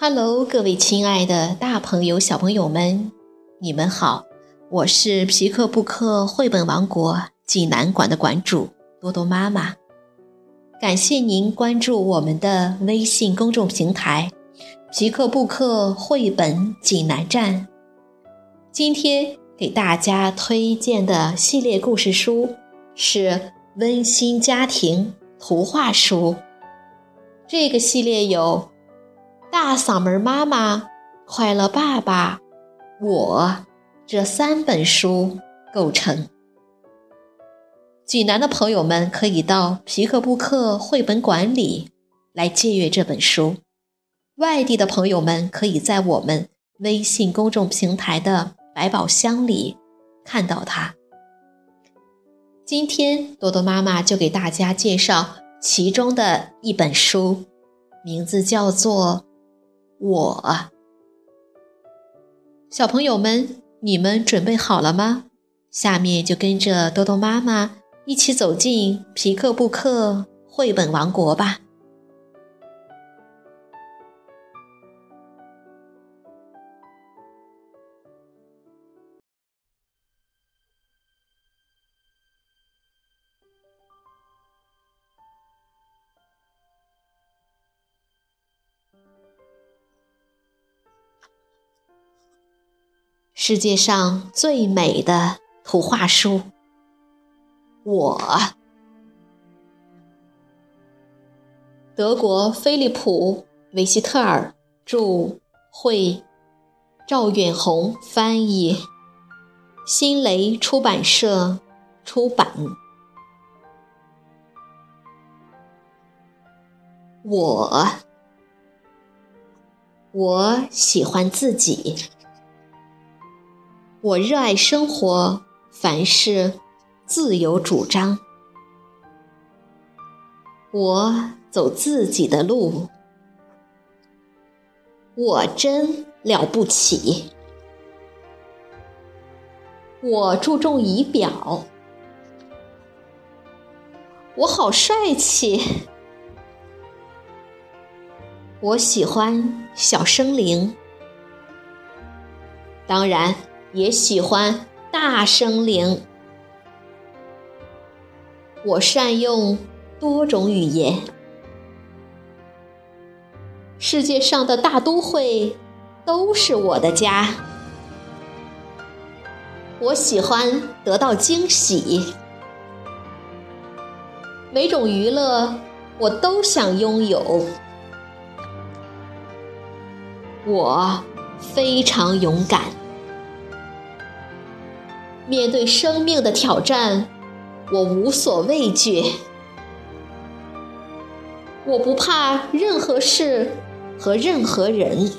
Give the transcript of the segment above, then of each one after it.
Hello，各位亲爱的大朋友、小朋友们，你们好！我是皮克布克绘本王国济南馆的馆主多多妈妈。感谢您关注我们的微信公众平台“皮克布克绘本济南站”。今天给大家推荐的系列故事书是温馨家庭图画书。这个系列有。大嗓门妈妈、快乐爸爸、我这三本书构成。济南的朋友们可以到皮克布克绘本馆里来借阅这本书，外地的朋友们可以在我们微信公众平台的百宝箱里看到它。今天多多妈妈就给大家介绍其中的一本书，名字叫做。我，小朋友们，你们准备好了吗？下面就跟着多多妈妈一起走进皮克布克绘本王国吧。世界上最美的图画书，我。德国菲利普·维希特尔著，会，赵远红翻译，新蕾出版社出版。我，我喜欢自己。我热爱生活，凡事自有主张。我走自己的路，我真了不起。我注重仪表，我好帅气。我喜欢小生灵，当然。也喜欢大声灵。我善用多种语言。世界上的大都会都是我的家。我喜欢得到惊喜。每种娱乐我都想拥有。我非常勇敢。面对生命的挑战，我无所畏惧。我不怕任何事和任何人，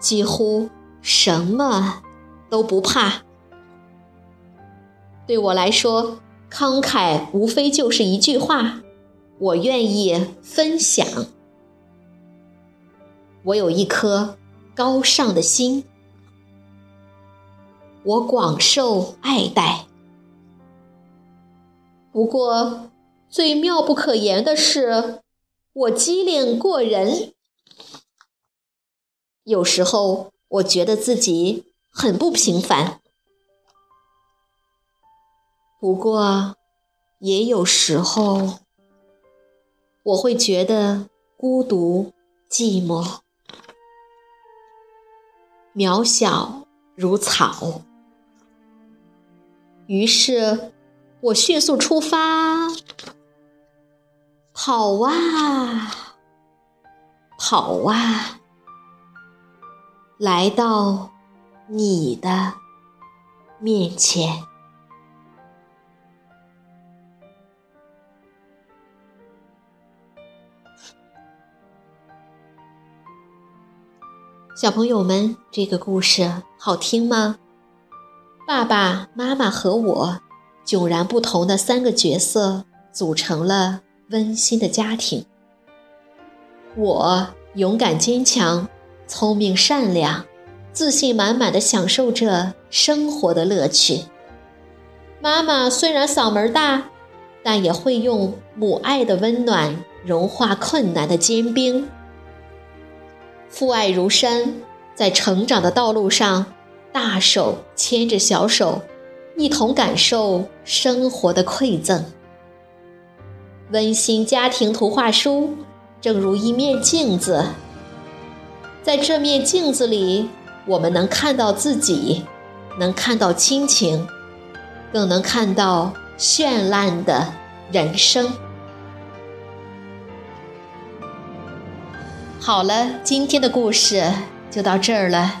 几乎什么都不怕。对我来说，慷慨无非就是一句话：我愿意分享。我有一颗高尚的心。我广受爱戴，不过最妙不可言的是，我机灵过人。有时候我觉得自己很不平凡，不过也有时候我会觉得孤独、寂寞、渺小如草。于是，我迅速出发，跑啊，跑啊，来到你的面前。小朋友们，这个故事好听吗？爸爸妈妈和我，迥然不同的三个角色组成了温馨的家庭。我勇敢坚强、聪明善良、自信满满的享受着生活的乐趣。妈妈虽然嗓门大，但也会用母爱的温暖融化困难的坚冰。父爱如山，在成长的道路上，大手牵着小手，一同感受生活的馈赠。温馨家庭图画书，正如一面镜子，在这面镜子里，我们能看到自己，能看到亲情，更能看到绚烂的人生。好了，今天的故事就到这儿了，